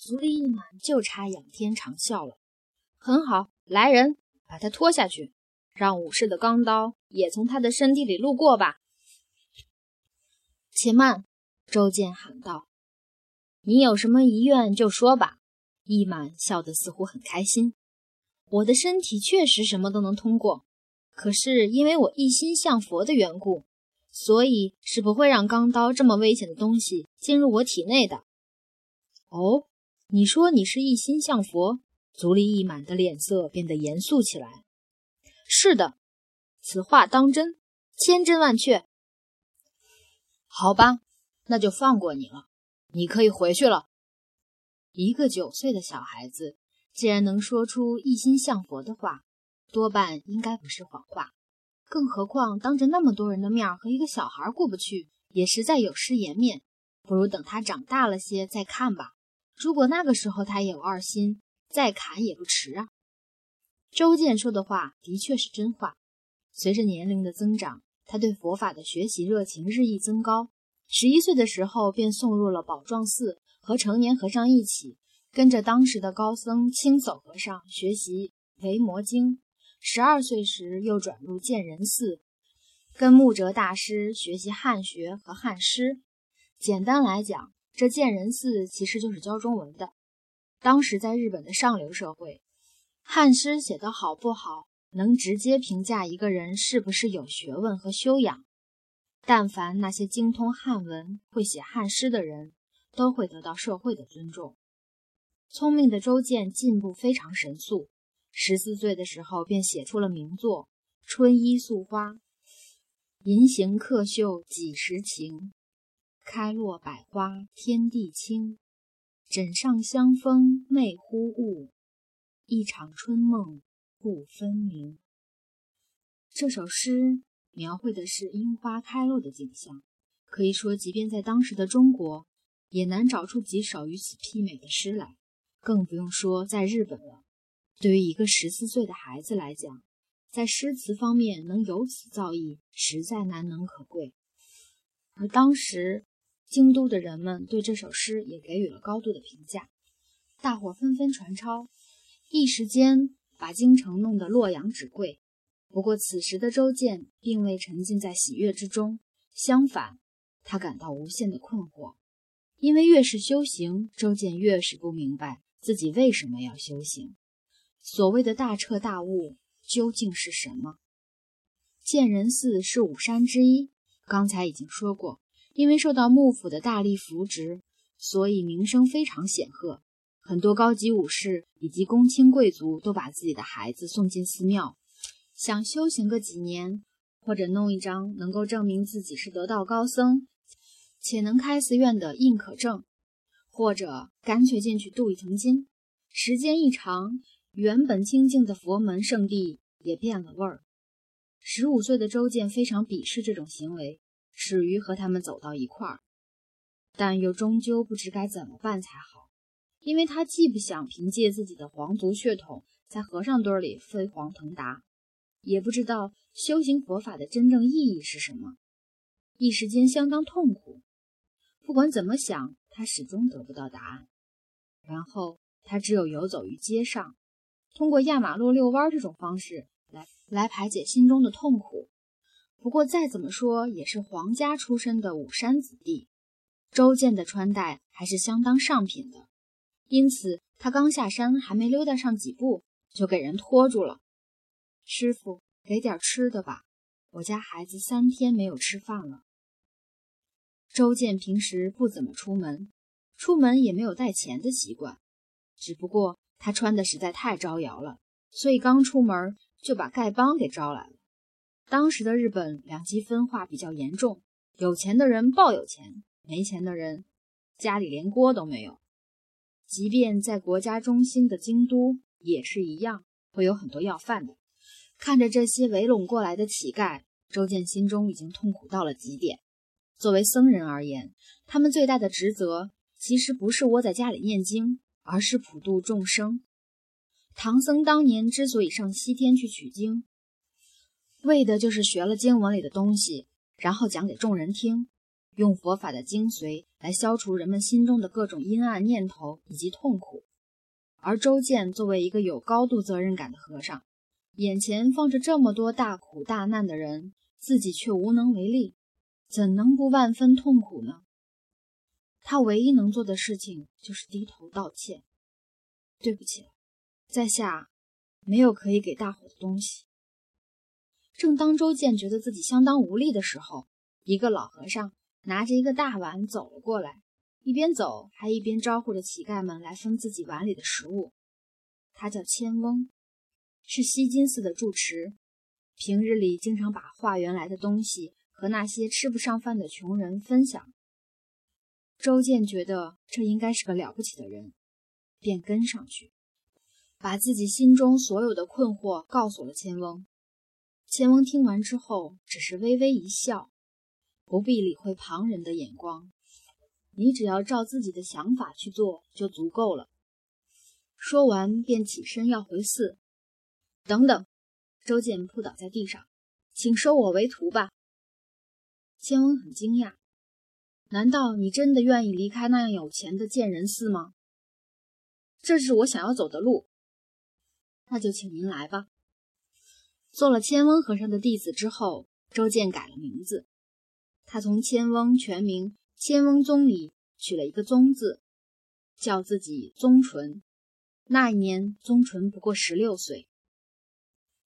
足力一满就差仰天长啸了。很好，来人，把他拖下去，让武士的钢刀也从他的身体里路过吧。且慢，周健喊道：“你有什么遗愿就说吧。”义满笑得似乎很开心。我的身体确实什么都能通过，可是因为我一心向佛的缘故，所以是不会让钢刀这么危险的东西进入我体内的。哦。你说你是一心向佛，足利义满的脸色变得严肃起来。是的，此话当真，千真万确。好吧，那就放过你了，你可以回去了。一个九岁的小孩子既然能说出一心向佛的话，多半应该不是谎话。更何况当着那么多人的面和一个小孩过不去，也实在有失颜面。不如等他长大了些再看吧。如果那个时候他也有二心，再砍也不迟啊。周健说的话的确是真话。随着年龄的增长，他对佛法的学习热情日益增高。十一岁的时候便送入了宝幢寺，和成年和尚一起跟着当时的高僧青叟和尚学习维摩经。十二岁时又转入建仁寺，跟木哲大师学习汉学和汉诗。简单来讲。这建仁寺其实就是教中文的。当时在日本的上流社会，汉诗写得好不好，能直接评价一个人是不是有学问和修养。但凡那些精通汉文、会写汉诗的人，都会得到社会的尊重。聪明的周建进步非常神速，十四岁的时候便写出了名作《春衣素花》：“银行客袖几时晴？”开落百花天地清，枕上香风媚忽悟，一场春梦不分明。这首诗描绘的是樱花开落的景象，可以说，即便在当时的中国，也难找出几首与此媲美的诗来，更不用说在日本了。对于一个十四岁的孩子来讲，在诗词方面能有此造诣，实在难能可贵。而当时，京都的人们对这首诗也给予了高度的评价，大伙纷纷传抄，一时间把京城弄得洛阳纸贵。不过此时的周建并未沉浸在喜悦之中，相反，他感到无限的困惑，因为越是修行，周建越是不明白自己为什么要修行。所谓的大彻大悟究竟是什么？建仁寺是五山之一，刚才已经说过。因为受到幕府的大力扶植，所以名声非常显赫。很多高级武士以及公卿贵族都把自己的孩子送进寺庙，想修行个几年，或者弄一张能够证明自己是得道高僧且能开寺院的印可证，或者干脆进去镀一层金。时间一长，原本清静的佛门圣地也变了味儿。十五岁的周建非常鄙视这种行为。始于和他们走到一块儿，但又终究不知该怎么办才好，因为他既不想凭借自己的皇族血统在和尚堆里飞黄腾达，也不知道修行佛法的真正意义是什么，一时间相当痛苦。不管怎么想，他始终得不到答案。然后他只有游走于街上，通过压马路、遛弯这种方式来来排解心中的痛苦。不过再怎么说也是皇家出身的武山子弟，周建的穿戴还是相当上品的，因此他刚下山还没溜达上几步，就给人拖住了。师傅，给点吃的吧，我家孩子三天没有吃饭了。周建平时不怎么出门，出门也没有带钱的习惯，只不过他穿的实在太招摇了，所以刚出门就把丐帮给招来了。当时的日本两极分化比较严重，有钱的人抱有钱，没钱的人家里连锅都没有。即便在国家中心的京都也是一样，会有很多要饭的。看着这些围拢过来的乞丐，周建心中已经痛苦到了极点。作为僧人而言，他们最大的职责其实不是窝在家里念经，而是普度众生。唐僧当年之所以上西天去取经，为的就是学了经文里的东西，然后讲给众人听。用佛法的精髓来消除人们心中的各种阴暗念头以及痛苦。而周建作为一个有高度责任感的和尚，眼前放着这么多大苦大难的人，自己却无能为力，怎能不万分痛苦呢？他唯一能做的事情就是低头道歉：“对不起，在下没有可以给大伙的东西。”正当周建觉得自己相当无力的时候，一个老和尚拿着一个大碗走了过来。一边走，还一边招呼着乞丐们来分自己碗里的食物。他叫千翁，是西金寺的住持，平日里经常把化缘来的东西和那些吃不上饭的穷人分享。周建觉得这应该是个了不起的人，便跟上去，把自己心中所有的困惑告诉了千翁。千翁听完之后，只是微微一笑，不必理会旁人的眼光。你只要照自己的想法去做就足够了。说完，便起身要回寺。等等，周建扑倒在地上，请收我为徒吧。千翁很惊讶，难道你真的愿意离开那样有钱的建仁寺吗？这是我想要走的路。那就请您来吧。做了千翁和尚的弟子之后，周建改了名字，他从千翁全名。千翁宗里取了一个“宗”字，叫自己宗纯。那一年，宗纯不过十六岁。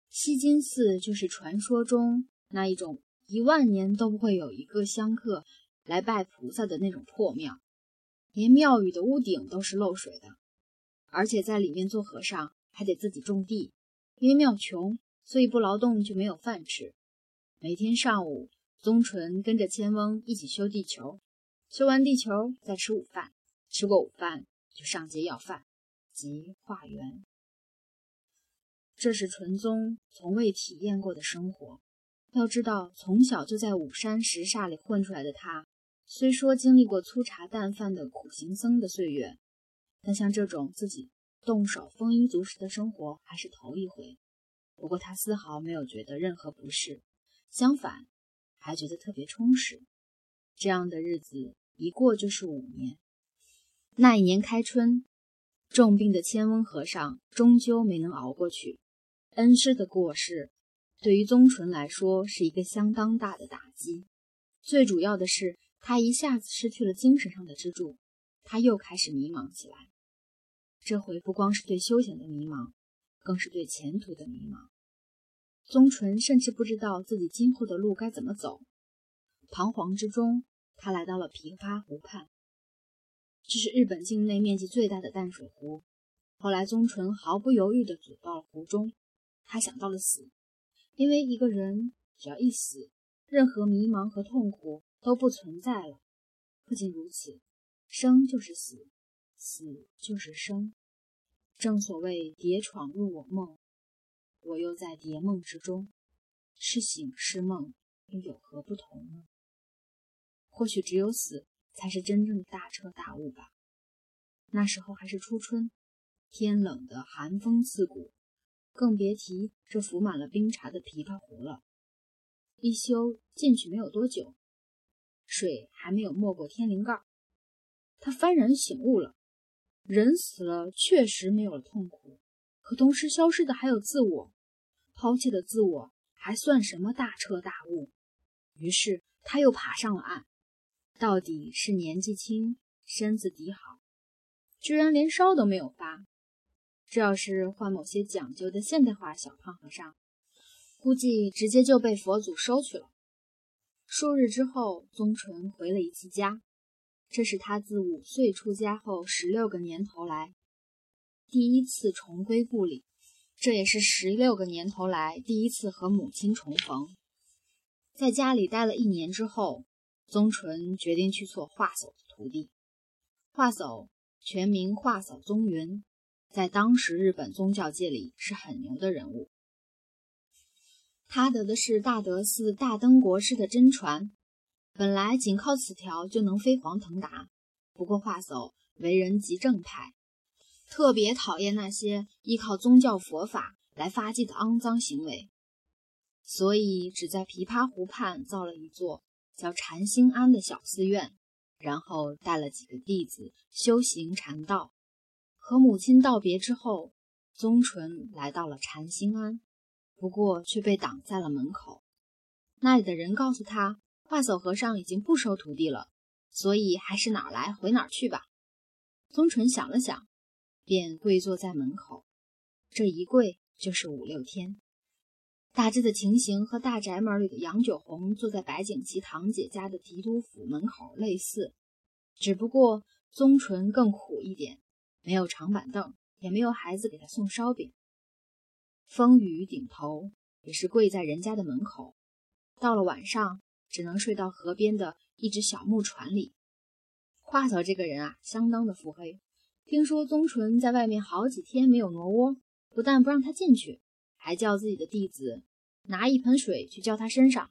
西金寺就是传说中那一种一万年都不会有一个香客来拜菩萨的那种破庙，连庙宇的屋顶都是漏水的，而且在里面做和尚还得自己种地，因为庙穷，所以不劳动就没有饭吃。每天上午，宗纯跟着千翁一起修地球。修完地球，再吃午饭。吃过午饭，就上街要饭，即化缘。这是纯宗从未体验过的生活。要知道，从小就在五山石刹里混出来的他，虽说经历过粗茶淡饭的苦行僧的岁月，但像这种自己动手丰衣足食的生活还是头一回。不过他丝毫没有觉得任何不适，相反，还觉得特别充实。这样的日子。一过就是五年。那一年开春，重病的千翁和尚终究没能熬过去。恩师的过世，对于宗纯来说是一个相当大的打击。最主要的是，他一下子失去了精神上的支柱，他又开始迷茫起来。这回不光是对休闲的迷茫，更是对前途的迷茫。宗纯甚至不知道自己今后的路该怎么走，彷徨之中。他来到了琵琶湖畔，这是日本境内面积最大的淡水湖。后来，宗纯毫不犹豫地走到了湖中。他想到了死，因为一个人只要一死，任何迷茫和痛苦都不存在了。不仅如此，生就是死，死就是生。正所谓“蝶闯入我梦”，我又在蝶梦之中，是醒是梦，又有何不同呢？或许只有死才是真正的大彻大悟吧。那时候还是初春，天冷的寒风刺骨，更别提这浮满了冰碴的琵琶湖了。一休进去没有多久，水还没有没过天灵盖，他幡然醒悟了：人死了确实没有了痛苦，同时消失的还有自我，抛弃的自我还算什么大彻大悟？于是他又爬上了岸。到底是年纪轻，身子底好，居然连烧都没有发。这要是换某些讲究的现代化小胖和尚，估计直接就被佛祖收去了。数日之后，宗纯回了一次家，这是他自五岁出家后十六个年头来第一次重归故里，这也是十六个年头来第一次和母亲重逢。在家里待了一年之后。宗纯决定去做画叟的徒弟。画叟全名画叟宗云，在当时日本宗教界里是很牛的人物。他得的是大德寺大灯国师的真传，本来仅靠此条就能飞黄腾达。不过画叟为人极正派，特别讨厌那些依靠宗教佛法来发迹的肮脏行为，所以只在琵琶湖畔造了一座。叫禅心庵的小寺院，然后带了几个弟子修行禅道。和母亲道别之后，宗纯来到了禅心庵，不过却被挡在了门口。那里的人告诉他，化叟和尚已经不收徒弟了，所以还是哪儿来回哪儿去吧。宗纯想了想，便跪坐在门口。这一跪就是五六天。大致的情形和大宅门里的杨九红坐在白景琦堂姐家的提督府门口类似，只不过宗纯更苦一点，没有长板凳，也没有孩子给他送烧饼。风雨顶头，也是跪在人家的门口。到了晚上，只能睡到河边的一只小木船里。华嫂这个人啊，相当的腹黑。听说宗纯在外面好几天没有挪窝，不但不让他进去。还叫自己的弟子拿一盆水去浇他身上。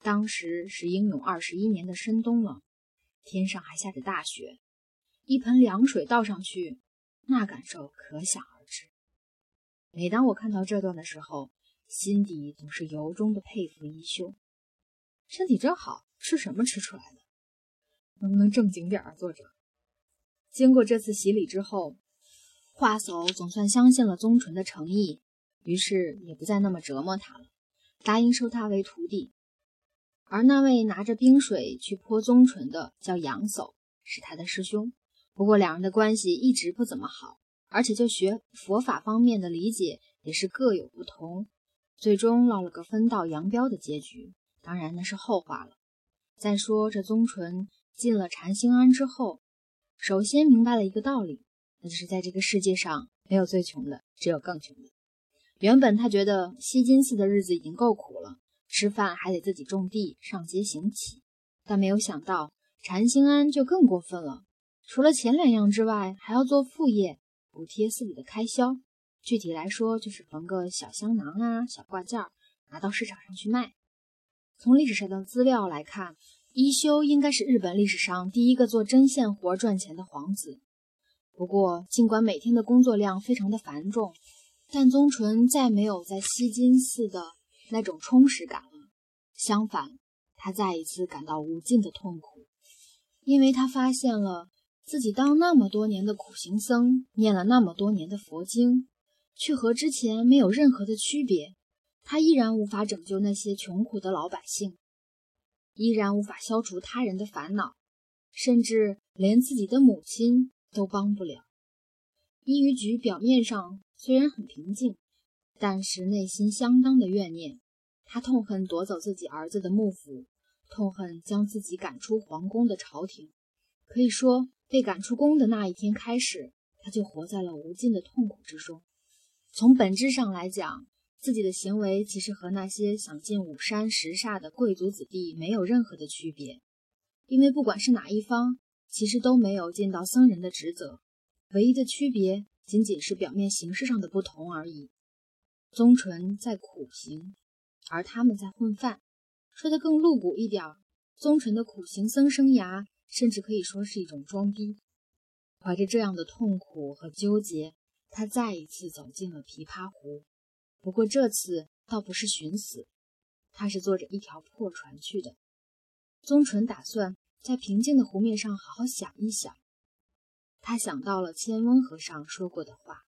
当时是英勇二十一年的深冬了，天上还下着大雪，一盆凉水倒上去，那感受可想而知。每当我看到这段的时候，心底总是由衷的佩服一休，身体真好，吃什么吃出来的？能不能正经点儿，作者？经过这次洗礼之后，华嫂总算相信了宗纯的诚意。于是也不再那么折磨他了，答应收他为徒弟。而那位拿着冰水去泼宗纯的叫杨叟，是他的师兄。不过两人的关系一直不怎么好，而且就学佛法方面的理解也是各有不同，最终落了个分道扬镳的结局。当然那是后话了。再说这宗纯进了禅心庵之后，首先明白了一个道理，那就是在这个世界上没有最穷的，只有更穷的。原本他觉得西金寺的日子已经够苦了，吃饭还得自己种地、上街行乞，但没有想到禅心庵就更过分了。除了前两样之外，还要做副业补贴寺里的开销。具体来说，就是缝个小香囊啊、小挂件，拿到市场上去卖。从历史上的资料来看，一休应该是日本历史上第一个做针线活赚钱的皇子。不过，尽管每天的工作量非常的繁重。但宗纯再没有在西金寺的那种充实感了，相反，他再一次感到无尽的痛苦，因为他发现了自己当那么多年的苦行僧，念了那么多年的佛经，却和之前没有任何的区别。他依然无法拯救那些穷苦的老百姓，依然无法消除他人的烦恼，甚至连自己的母亲都帮不了。伊予举表面上。虽然很平静，但是内心相当的怨念。他痛恨夺走自己儿子的幕府，痛恨将自己赶出皇宫的朝廷。可以说，被赶出宫的那一天开始，他就活在了无尽的痛苦之中。从本质上来讲，自己的行为其实和那些想进五山十煞的贵族子弟没有任何的区别，因为不管是哪一方，其实都没有尽到僧人的职责。唯一的区别。仅仅是表面形式上的不同而已。宗纯在苦行，而他们在混饭。说的更露骨一点，宗纯的苦行僧生涯，甚至可以说是一种装逼。怀着这样的痛苦和纠结，他再一次走进了琵琶湖。不过这次倒不是寻死，他是坐着一条破船去的。宗纯打算在平静的湖面上好好想一想。他想到了千温和尚说过的话：“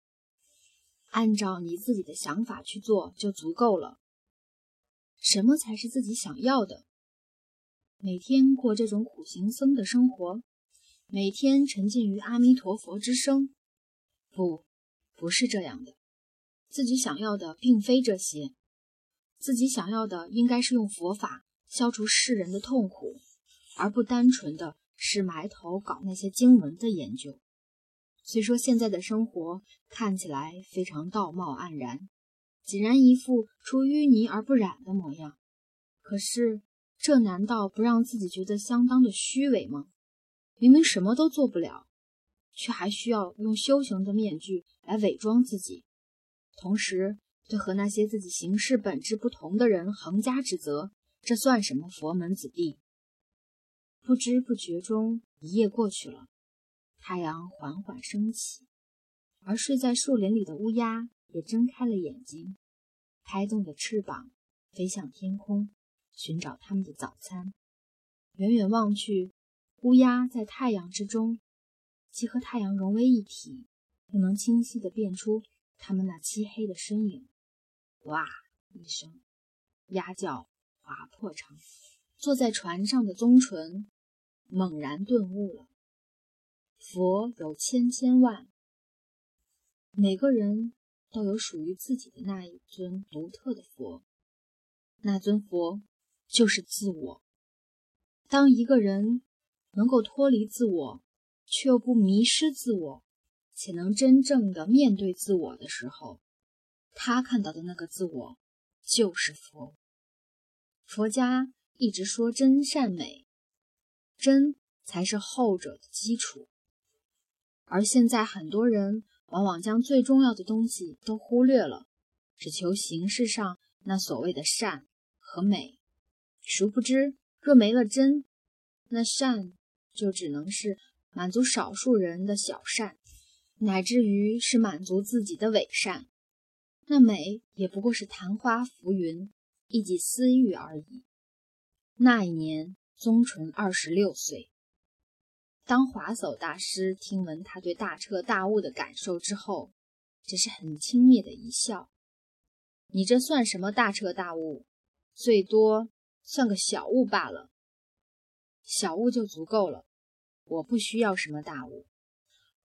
按照你自己的想法去做就足够了。什么才是自己想要的？每天过这种苦行僧的生活，每天沉浸于阿弥陀佛之声？不，不是这样的。自己想要的并非这些，自己想要的应该是用佛法消除世人的痛苦，而不单纯的。”是埋头搞那些经文的研究。虽说现在的生活看起来非常道貌岸然，井然一副出淤泥而不染的模样，可是这难道不让自己觉得相当的虚伪吗？明明什么都做不了，却还需要用修行的面具来伪装自己，同时对和那些自己行事本质不同的人横加指责，这算什么佛门子弟？不知不觉中，一夜过去了。太阳缓缓升起，而睡在树林里的乌鸦也睁开了眼睛，拍动着翅膀飞向天空，寻找他们的早餐。远远望去，乌鸦在太阳之中，既和太阳融为一体，又能清晰地辨出他们那漆黑的身影。哇！一声，鸭叫划破长坐在船上的宗纯猛然顿悟了：佛有千千万，每个人都有属于自己的那一尊独特的佛。那尊佛就是自我。当一个人能够脱离自我，却又不迷失自我，且能真正的面对自我的时候，他看到的那个自我就是佛。佛家一直说真善美，真才是后者的基础。而现在很多人往往将最重要的东西都忽略了，只求形式上那所谓的善。和美，殊不知，若没了真，那善就只能是满足少数人的小善，乃至于是满足自己的伪善。那美也不过是昙花浮云，一己私欲而已。那一年，宗纯二十六岁。当华叟大师听闻他对大彻大悟的感受之后，只是很轻蔑的一笑：“你这算什么大彻大悟？”最多算个小悟罢了，小悟就足够了。我不需要什么大悟。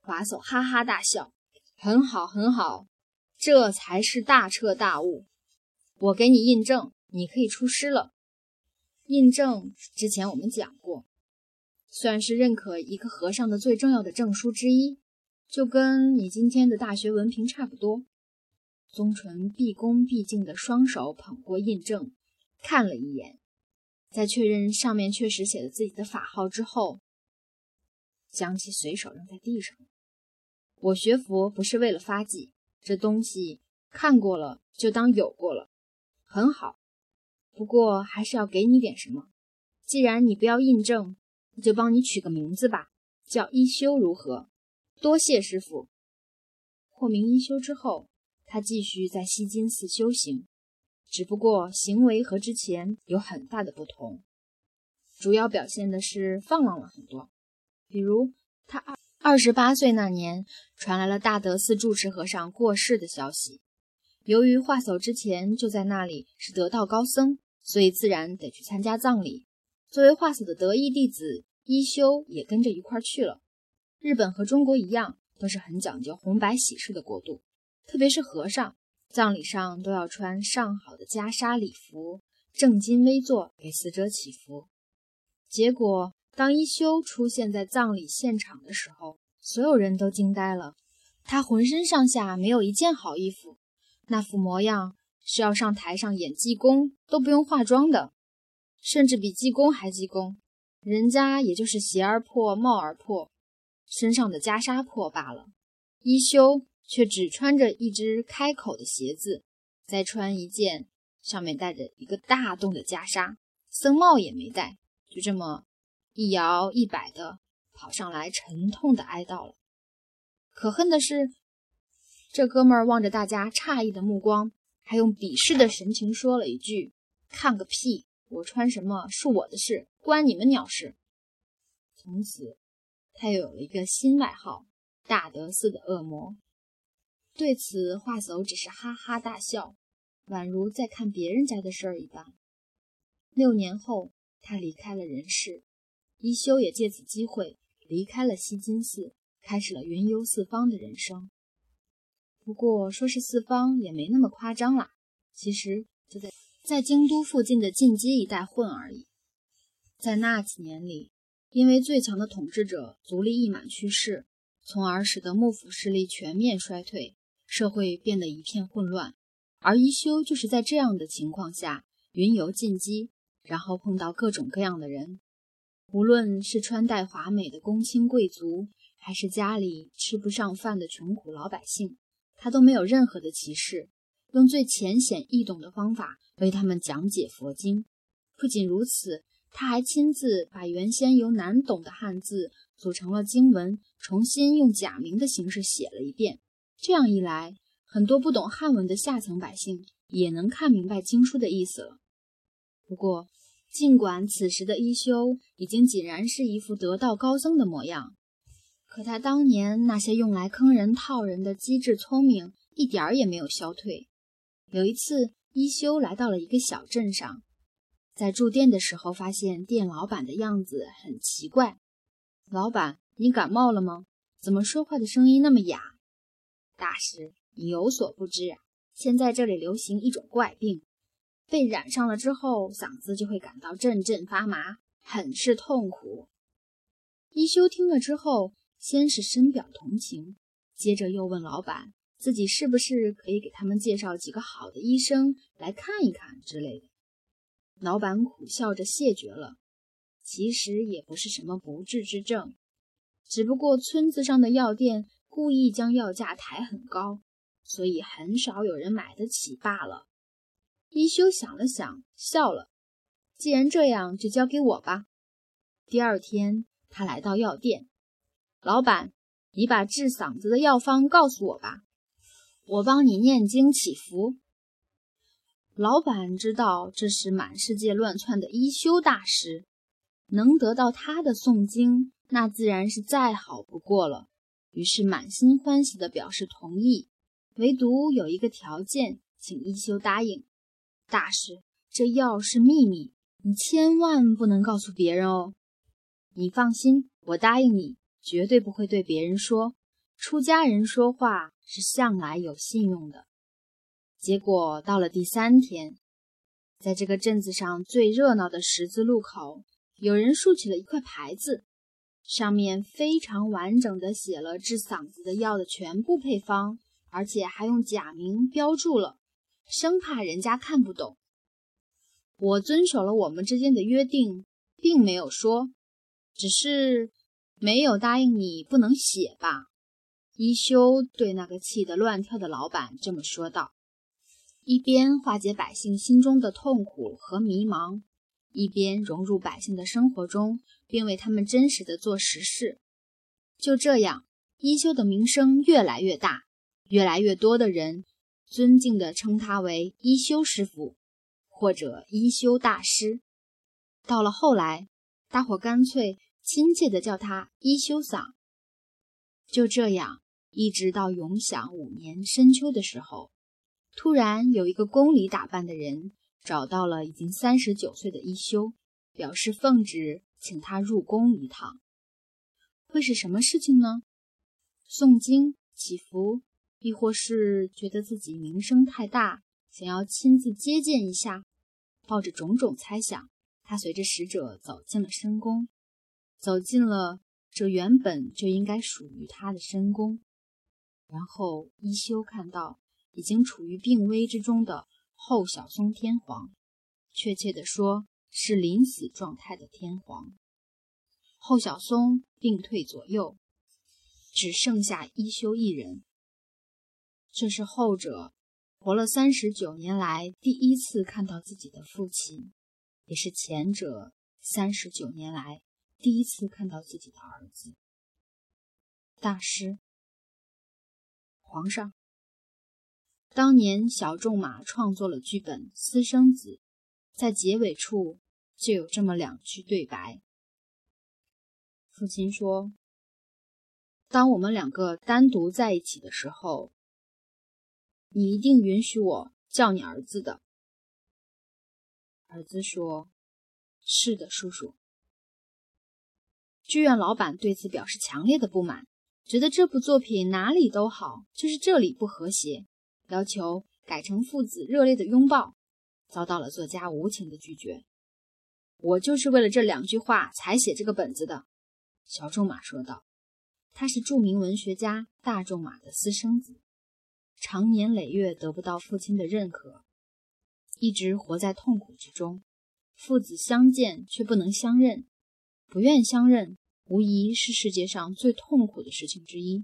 华叟哈哈大笑：“很好，很好，这才是大彻大悟。我给你印证，你可以出师了。印证之前我们讲过，算是认可一个和尚的最重要的证书之一，就跟你今天的大学文凭差不多。”宗纯毕恭毕敬的双手捧过印证。看了一眼，在确认上面确实写了自己的法号之后，将其随手扔在地上。我学佛不是为了发迹，这东西看过了就当有过了，很好。不过还是要给你点什么。既然你不要印证，那就帮你取个名字吧，叫一休如何？多谢师傅。获名一休之后，他继续在西金寺修行。只不过行为和之前有很大的不同，主要表现的是放浪了很多。比如，他二二十八岁那年，传来了大德寺住持和尚过世的消息。由于化叟之前就在那里是得道高僧，所以自然得去参加葬礼。作为化叟的得意弟子，一休也跟着一块去了。日本和中国一样，都是很讲究红白喜事的国度，特别是和尚。葬礼上都要穿上好的袈裟礼服，正襟危坐给死者祈福。结果，当一休出现在葬礼现场的时候，所有人都惊呆了。他浑身上下没有一件好衣服，那副模样是要上台上演济公都不用化妆的，甚至比济公还济公。人家也就是鞋儿破、帽儿破，身上的袈裟破罢了。一休。却只穿着一只开口的鞋子，再穿一件上面带着一个大洞的袈裟，僧帽也没戴，就这么一摇一摆的跑上来，沉痛的哀悼了。可恨的是，这哥们儿望着大家诧异的目光，还用鄙视的神情说了一句：“看个屁！我穿什么是我的事，关你们鸟事。”从此，他又有了一个新外号——大德寺的恶魔。对此，华叟只是哈哈大笑，宛如在看别人家的事儿一般。六年后，他离开了人世，一休也借此机会离开了西金寺，开始了云游四方的人生。不过，说是四方也没那么夸张啦，其实就在在京都附近的晋畿一带混而已。在那几年里，因为最强的统治者足利义满去世，从而使得幕府势力全面衰退。社会变得一片混乱，而一休就是在这样的情况下云游进击，然后碰到各种各样的人，无论是穿戴华美的公卿贵族，还是家里吃不上饭的穷苦老百姓，他都没有任何的歧视，用最浅显易懂的方法为他们讲解佛经。不仅如此，他还亲自把原先由难懂的汉字组成了经文，重新用假名的形式写了一遍。这样一来，很多不懂汉文的下层百姓也能看明白经书的意思了。不过，尽管此时的一休已经井然是一副得道高僧的模样，可他当年那些用来坑人套人的机智聪明一点儿也没有消退。有一次，一休来到了一个小镇上，在住店的时候，发现店老板的样子很奇怪。老板，你感冒了吗？怎么说话的声音那么哑？大师，你有所不知，现在这里流行一种怪病。被染上了之后，嗓子就会感到阵阵发麻，很是痛苦。一休听了之后，先是深表同情，接着又问老板，自己是不是可以给他们介绍几个好的医生来看一看之类的。老板苦笑着谢绝了。其实也不是什么不治之症，只不过村子上的药店故意将药价抬很高，所以很少有人买得起罢了。一休想了想，笑了。既然这样，就交给我吧。第二天，他来到药店，老板，你把治嗓子的药方告诉我吧，我帮你念经祈福。老板知道这是满世界乱窜的一休大师，能得到他的诵经，那自然是再好不过了。于是满心欢喜地表示同意，唯独有一个条件，请一休答应。大师，这药是秘密，你千万不能告诉别人哦。你放心，我答应你，绝对不会对别人说。出家人说话是向来有信用的。结果到了第三天，在这个镇子上最热闹的十字路口，有人竖起了一块牌子，上面非常完整的写了治嗓子的药的全部配方，而且还用假名标注了。生怕人家看不懂，我遵守了我们之间的约定，并没有说，只是没有答应你不能写吧。一休对那个气得乱跳的老板这么说道，一边化解百姓心中的痛苦和迷茫，一边融入百姓的生活中，并为他们真实的做实事。就这样，一休的名声越来越大，越来越多的人。尊敬地称他为一休师傅，或者一休大师。到了后来，大伙干脆亲切地叫他一休嗓。就这样，一直到永享五年深秋的时候，突然有一个宫里打扮的人找到了已经三十九岁的一休，表示奉旨请他入宫一趟。会是什么事情呢？诵经祈福。亦或是觉得自己名声太大，想要亲自接见一下，抱着种种猜想，他随着使者走进了深宫，走进了这原本就应该属于他的深宫。然后一休看到已经处于病危之中的后小松天皇，确切的说是临死状态的天皇。后小松病退左右，只剩下一休一人。这是后者活了三十九年来第一次看到自己的父亲，也是前者三十九年来第一次看到自己的儿子。大师，皇上，当年小仲马创作了剧本《私生子》，在结尾处就有这么两句对白。父亲说：“当我们两个单独在一起的时候。”你一定允许我叫你儿子的。儿子说：“是的，叔叔。”剧院老板对此表示强烈的不满，觉得这部作品哪里都好，就是这里不和谐，要求改成父子热烈的拥抱，遭到了作家无情的拒绝。我就是为了这两句话才写这个本子的，小仲马说道。他是著名文学家大仲马的私生子。长年累月得不到父亲的认可，一直活在痛苦之中。父子相见却不能相认，不愿相认，无疑是世界上最痛苦的事情之一。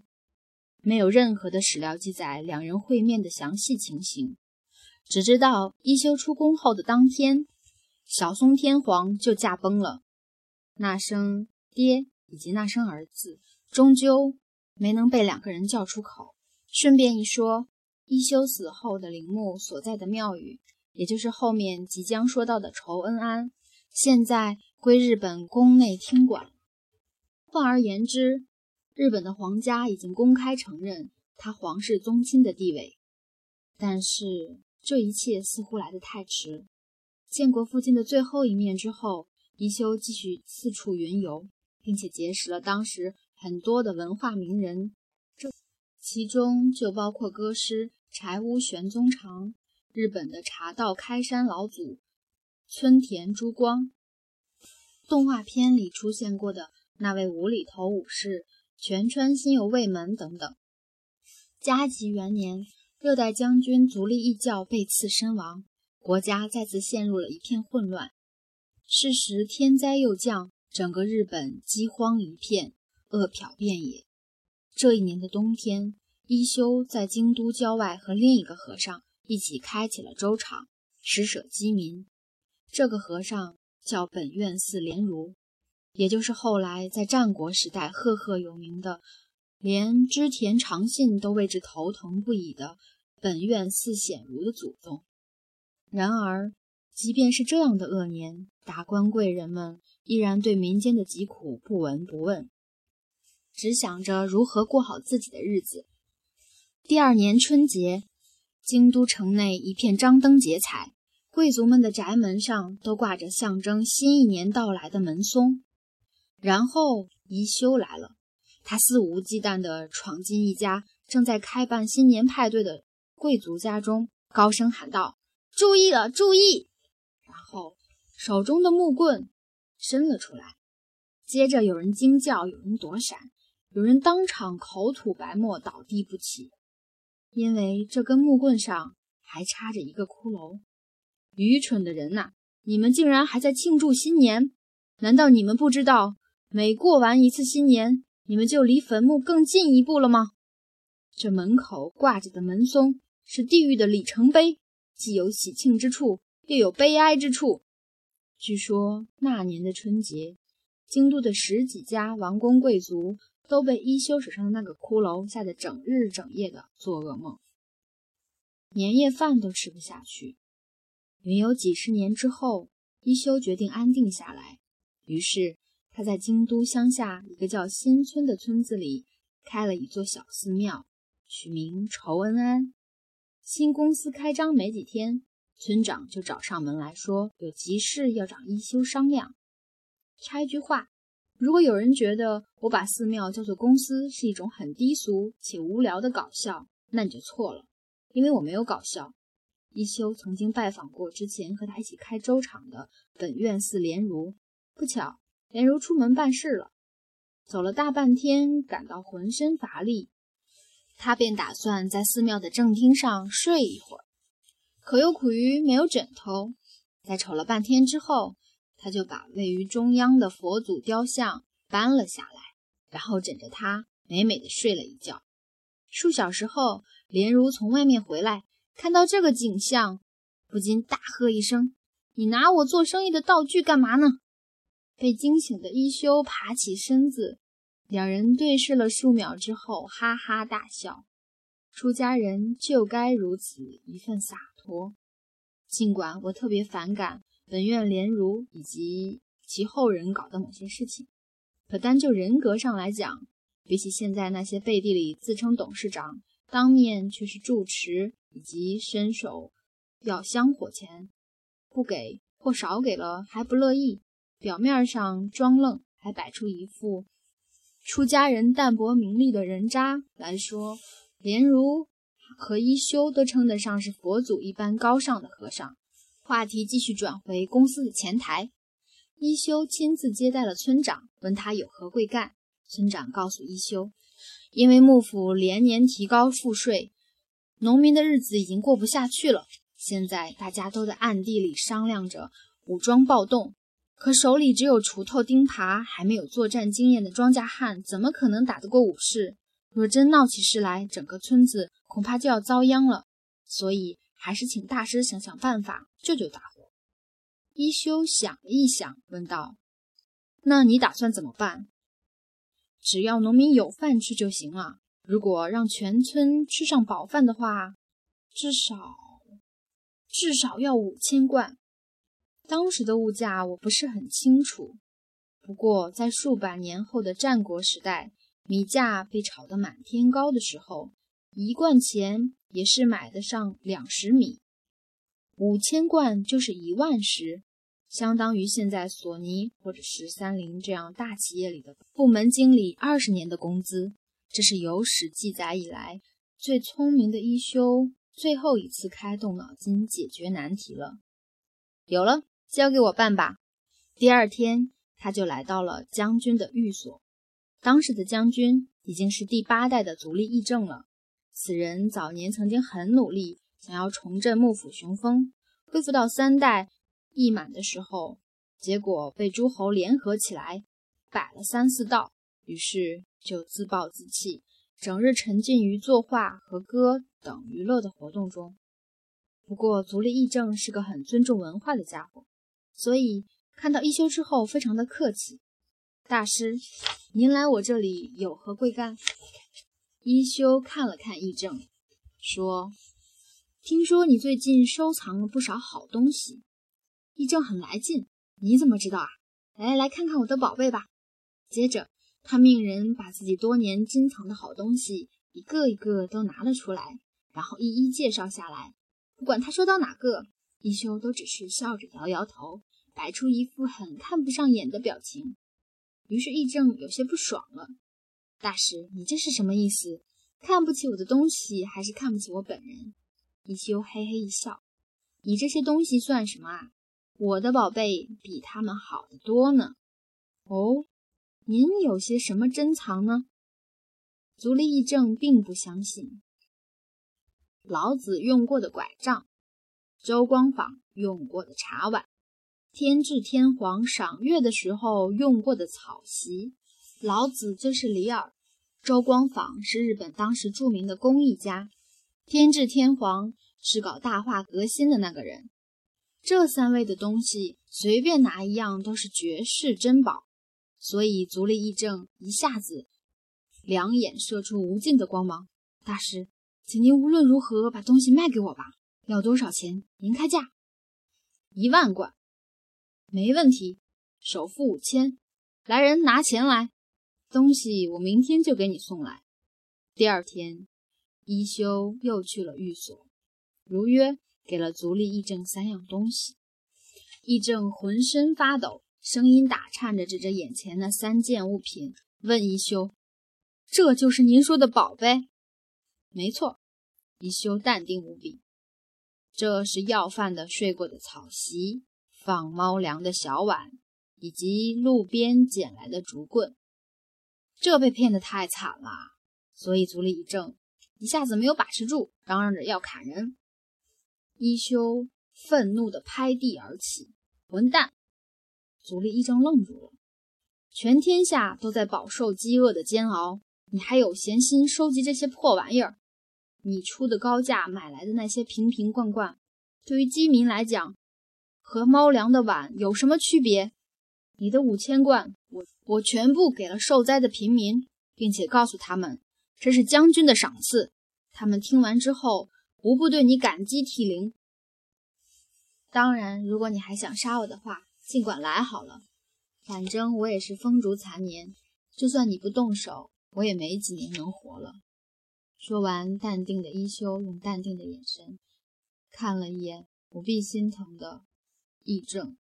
没有任何的史料记载两人会面的详细情形，只知道一休出宫后的当天，小松天皇就驾崩了。那声爹以及那声儿子，终究没能被两个人叫出口。顺便一说，一休死后的陵墓所在的庙宇，也就是后面即将说到的仇恩庵，现在归日本宫内厅管。换而言之，日本的皇家已经公开承认他皇室宗亲的地位。但是这一切似乎来得太迟。建国父亲的最后一面之后，宜修继续四处云游，并且结识了当时很多的文化名人，这其中就包括歌师柴屋玄宗长、日本的茶道开山老祖村田珠光、动画片里出现过的那位无厘头武士全川新右卫门等等。嘉吉元年。六代将军足利义教被刺身亡，国家再次陷入了一片混乱。是时天灾又降，整个日本饥荒一片，饿殍遍野。这一年的冬天，一休在京都郊外和另一个和尚一起开启了粥厂，施舍饥民。这个和尚叫本愿寺莲如，也就是后来在战国时代赫赫有名的。连织田长信都为之头疼不已的本愿寺显如的祖宗。然而，即便是这样的恶年，达官贵人们依然对民间的疾苦不闻不问，只想着如何过好自己的日子。第二年春节，京都城内一片张灯结彩，贵族们的宅门上都挂着象征新一年到来的门松。然后，宜修来了。他肆无忌惮地闯进一家正在开办新年派对的贵族家中，高声喊道：“注意了，注意！”然后手中的木棍伸了出来。接着有人惊叫，有人躲闪，有人当场口吐白沫，倒地不起，因为这根木棍上还插着一个骷髅。愚蠢的人呐！你们竟然还在庆祝新年？难道你们不知道，每过完一次新年？你们就离坟墓更近一步了吗？这门口挂着的门松是地狱的里程碑，既有喜庆之处，又有悲哀之处。据说那年的春节，京都的十几家王公贵族都被一休手上的那个骷髅吓得整日整夜的做噩梦，年夜饭都吃不下去。云游几十年之后，一休决定安定下来，于是。他在京都乡下一个叫新村的村子里开了一座小寺庙，取名仇恩安。新公司开张没几天，村长就找上门来说有急事要找一休商量。插一句话，如果有人觉得我把寺庙叫做公司是一种很低俗且无聊的搞笑，那你就错了，因为我没有搞笑。一休曾经拜访过之前和他一起开粥厂的本院寺莲如，不巧。莲如出门办事了，走了大半天，感到浑身乏力，他便打算在寺庙的正厅上睡一会儿，可又苦于没有枕头。在瞅了半天之后，他就把位于中央的佛祖雕像搬了下来，然后枕着它美美的睡了一觉。数小时后，莲如从外面回来，看到这个景象，不禁大喝一声：“你拿我做生意的道具干嘛呢？”被惊醒的一休爬起身子，两人对视了数秒之后，哈哈大笑。出家人就该如此一份洒脱。尽管我特别反感本院莲如以及其后人搞的某些事情，可单就人格上来讲，比起现在那些背地里自称董事长，当面却是住持以及伸手要香火钱，不给或少给了还不乐意。表面上装愣，还摆出一副出家人淡泊名利的人渣来说，莲如和一休都称得上是佛祖一般高尚的和尚。话题继续转回公司的前台，一休亲自接待了村长，问他有何贵干。村长告诉一休，因为幕府连年提高赋税，农民的日子已经过不下去了。现在大家都在暗地里商量着武装暴动。可手里只有锄头钉耙，还没有作战经验的庄稼汉，怎么可能打得过武士？若真闹起事来，整个村子恐怕就要遭殃了。所以，还是请大师想想办法，救救大伙。一休想了一想，问道：“那你打算怎么办？”只要农民有饭吃就行了。如果让全村吃上饱饭的话，至少至少要五千贯。当时的物价我不是很清楚，不过在数百年后的战国时代，米价被炒得满天高的时候，一贯钱也是买得上两石米，五千贯就是一万石，相当于现在索尼或者是三菱这样大企业里的部门经理二十年的工资。这是有史记载以来最聪明的一休最后一次开动脑筋解决难题了。有了。交给我办吧。第二天，他就来到了将军的寓所。当时的将军已经是第八代的足利义政了。此人早年曾经很努力，想要重振幕府雄风，恢复到三代一满的时候，结果被诸侯联合起来摆了三四道，于是就自暴自弃，整日沉浸于作画和歌等娱乐的活动中。不过，足利义政是个很尊重文化的家伙。所以看到一休之后，非常的客气。大师，您来我这里有何贵干？一休看了看义正，说：“听说你最近收藏了不少好东西。”义正很来劲，你怎么知道啊？来，来看看我的宝贝吧。接着，他命人把自己多年珍藏的好东西一个一个都拿了出来，然后一一介绍下来。不管他说到哪个，一休都只是笑着摇摇头。摆出一副很看不上眼的表情，于是义正有些不爽了。大师，你这是什么意思？看不起我的东西，还是看不起我本人？一休嘿嘿一笑：“你这些东西算什么啊？我的宝贝比他们好得多呢。”哦，您有些什么珍藏呢？足利义正并不相信。老子用过的拐杖，周光坊用过的茶碗。天智天皇赏月的时候用过的草席，老子就是李耳，周光坊是日本当时著名的工艺家，天智天皇是搞大化革新的那个人。这三位的东西随便拿一样都是绝世珍宝，所以足利义政一下子两眼射出无尽的光芒。大师，请您无论如何把东西卖给我吧，要多少钱？您开价，一万贯。没问题，首付五千。来人，拿钱来！东西我明天就给你送来。第二天，一休又去了寓所，如约给了足利义正三样东西。义正浑身发抖，声音打颤着指着眼前那三件物品，问一休：“这就是您说的宝贝？”“没错。”一休淡定无比。“这是要饭的睡过的草席。”放猫粮的小碗，以及路边捡来的竹棍，这被骗得太惨了。所以足利义正一下子没有把持住，嚷嚷着要砍人。一休愤怒地拍地而起：“混蛋！”足利义正愣住了。全天下都在饱受饥饿的煎熬，你还有闲心收集这些破玩意儿？你出的高价买来的那些瓶瓶罐罐，对于饥民来讲。和猫粮的碗有什么区别？你的五千贯，我全部给了受灾的平民，并且告诉他们这是将军的赏赐。他们听完之后，无不对你感激涕零。当然，如果你还想杀我的话，尽管来好了。反正我也是风烛残年，就算你不动手，我也没几年能活了。说完，淡定的一休用淡定的眼神看了一眼不必心疼的。议政，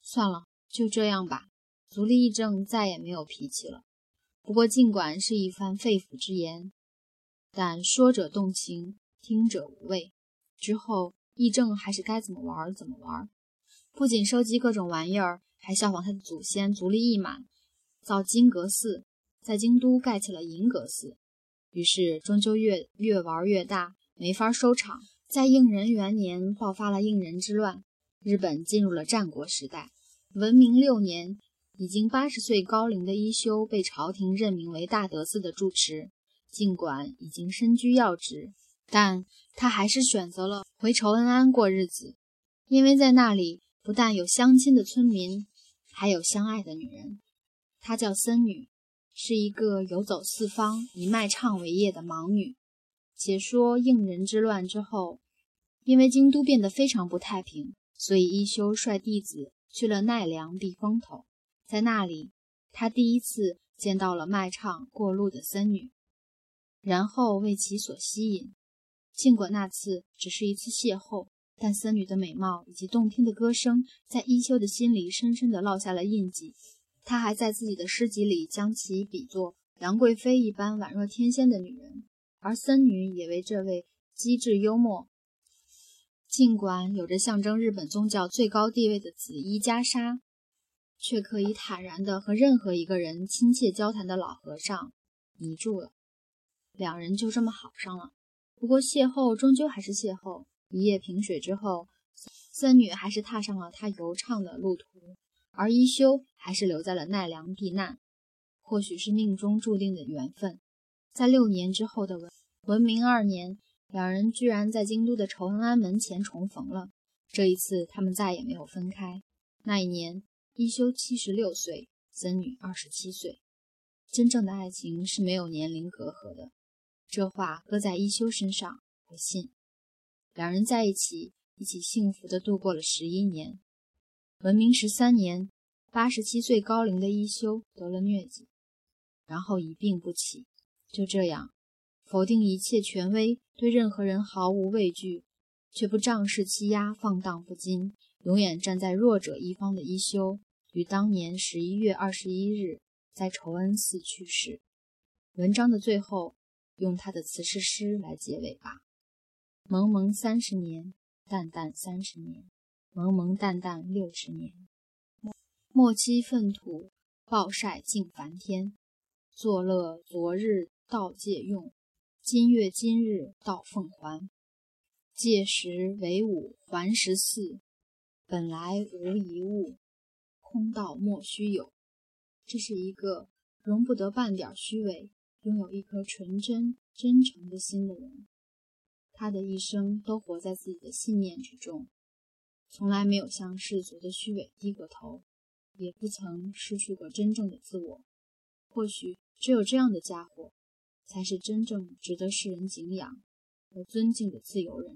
算了，就这样吧。足利义政再也没有脾气了。不过，尽管是一番肺腑之言，但说者动情，听者无味。之后，义政还是该怎么玩怎么玩，不仅收集各种玩意儿，还效仿他的祖先足利义满，造金阁寺，在京都盖起了银阁寺。于是，终究越越玩越大，没法收场。在应仁元年，爆发了应仁之乱。日本进入了战国时代。文明六年，已经八十岁高龄的一休被朝廷任命为大德寺的住持。尽管已经身居要职，但他还是选择了回仇恩安过日子，因为在那里不但有相亲的村民，还有相爱的女人。她叫森女，是一个游走四方、以卖唱为业的盲女。且说应仁之乱之后，因为京都变得非常不太平。所以一休率弟子去了奈良避风头，在那里，他第一次见到了卖唱过路的僧女，然后为其所吸引。尽管那次只是一次邂逅，但僧女的美貌以及动听的歌声在一休的心里深深地烙下了印记。他还在自己的诗集里将其比作杨贵妃一般宛若天仙的女人，而僧女也为这位机智幽默。尽管有着象征日本宗教最高地位的紫衣袈裟，却可以坦然地和任何一个人亲切交谈的老和尚迷住了。两人就这么好上了。不过邂逅终究还是邂逅。一夜萍水之后，僧女还是踏上了她游唱的路途，而一休还是留在了奈良避难。或许是命中注定的缘分，在六年之后的文文明二年。两人居然在京都的仇恩安门前重逢了。这一次，他们再也没有分开。那一年，一休七十六岁，僧女二十七岁。真正的爱情是没有年龄隔阂的，这话搁在一休身上，我信。两人在一起，一起幸福地度过了十一年。文明十三年，八十七岁高龄的一休得了疟疾，然后一病不起。就这样。否定一切权威，对任何人毫无畏惧，却不仗势欺压、放荡不羁，永远站在弱者一方的一休，于当年十一月二十一日在仇恩寺去世。文章的最后，用他的辞世诗来结尾吧：蒙蒙三十年，淡淡三十年，蒙蒙淡淡六十年。莫欺粪土，暴晒尽梵天，作乐昨日道借用。今月今日到奉还，届时为五还十四。本来无一物，空道莫须有。这是一个容不得半点虚伪，拥有一颗纯真真诚的心的人。他的一生都活在自己的信念之中，从来没有向世俗的虚伪低过头，也不曾失去过真正的自我。或许只有这样的家伙。才是真正值得世人敬仰和尊敬的自由人。